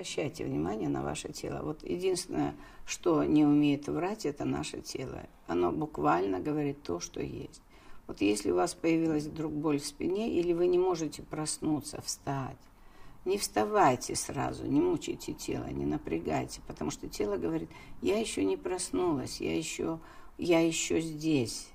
обращайте внимание на ваше тело. Вот единственное, что не умеет врать, это наше тело. Оно буквально говорит то, что есть. Вот если у вас появилась вдруг боль в спине, или вы не можете проснуться, встать, не вставайте сразу, не мучайте тело, не напрягайте, потому что тело говорит, я еще не проснулась, я еще, я еще здесь.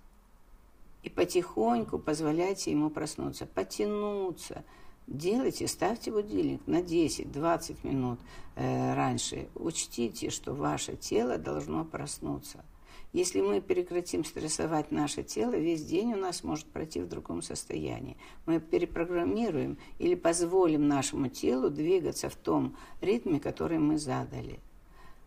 И потихоньку позволяйте ему проснуться, потянуться. Делайте, ставьте будильник на 10-20 минут э, раньше. Учтите, что ваше тело должно проснуться – если мы прекратим стрессовать наше тело, весь день у нас может пройти в другом состоянии. Мы перепрограммируем или позволим нашему телу двигаться в том ритме, который мы задали.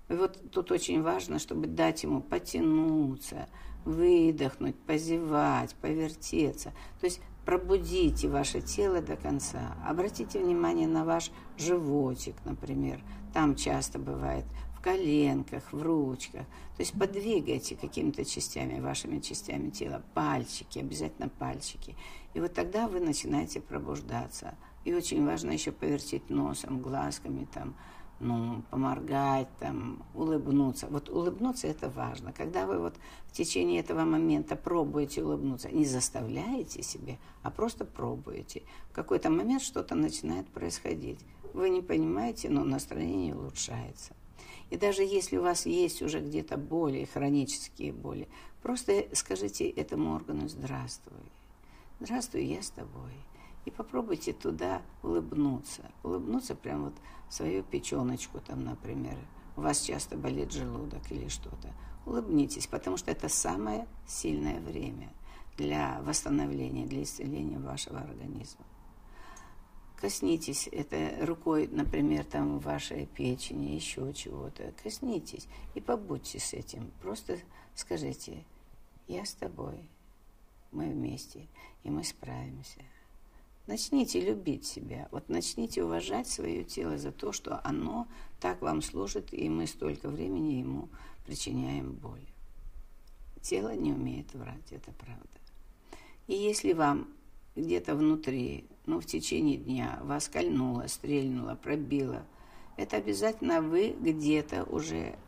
И вот тут очень важно, чтобы дать ему потянуться, выдохнуть, позевать, повертеться. То есть пробудите ваше тело до конца. Обратите внимание на ваш животик, например. Там часто бывает в коленках, в ручках. То есть подвигайте какими-то частями, вашими частями тела, пальчики, обязательно пальчики. И вот тогда вы начинаете пробуждаться. И очень важно еще повертеть носом, глазками, там, ну, поморгать, там, улыбнуться. Вот улыбнуться это важно. Когда вы вот в течение этого момента пробуете улыбнуться, не заставляете себе, а просто пробуете. В какой-то момент что-то начинает происходить. Вы не понимаете, но настроение улучшается. И даже если у вас есть уже где-то боли, хронические боли, просто скажите этому органу «здравствуй». «Здравствуй, я с тобой». И попробуйте туда улыбнуться. Улыбнуться прямо вот в свою печеночку там, например. У вас часто болит желудок или что-то. Улыбнитесь, потому что это самое сильное время для восстановления, для исцеления вашего организма коснитесь это рукой, например, там вашей печени, еще чего-то. Коснитесь и побудьте с этим. Просто скажите, я с тобой, мы вместе, и мы справимся. Начните любить себя. Вот начните уважать свое тело за то, что оно так вам служит, и мы столько времени ему причиняем боль. Тело не умеет врать, это правда. И если вам где-то внутри ну, в течение дня вас кольнуло, стрельнуло, пробило, это обязательно вы где-то уже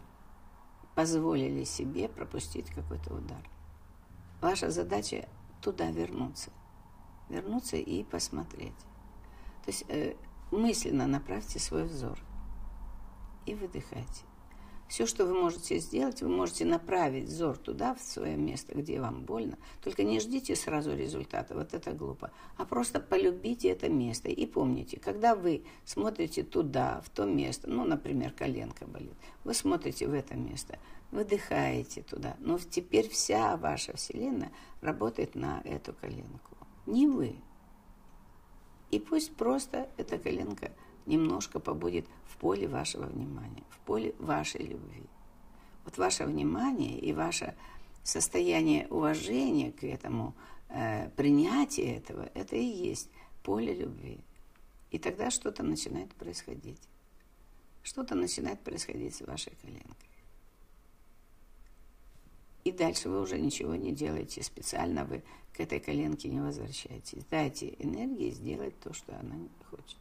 позволили себе пропустить какой-то удар. Ваша задача туда вернуться. Вернуться и посмотреть. То есть э, мысленно направьте свой взор и выдыхайте. Все, что вы можете сделать, вы можете направить взор туда, в свое место, где вам больно. Только не ждите сразу результата, вот это глупо. А просто полюбите это место. И помните, когда вы смотрите туда, в то место, ну, например, коленка болит, вы смотрите в это место, выдыхаете туда. Но теперь вся ваша Вселенная работает на эту коленку. Не вы. И пусть просто эта коленка немножко побудет в поле вашего внимания, в поле вашей любви. Вот ваше внимание и ваше состояние уважения к этому, э, принятие этого, это и есть поле любви. И тогда что-то начинает происходить. Что-то начинает происходить с вашей коленкой. И дальше вы уже ничего не делаете специально, вы к этой коленке не возвращаетесь. Дайте энергии сделать то, что она хочет.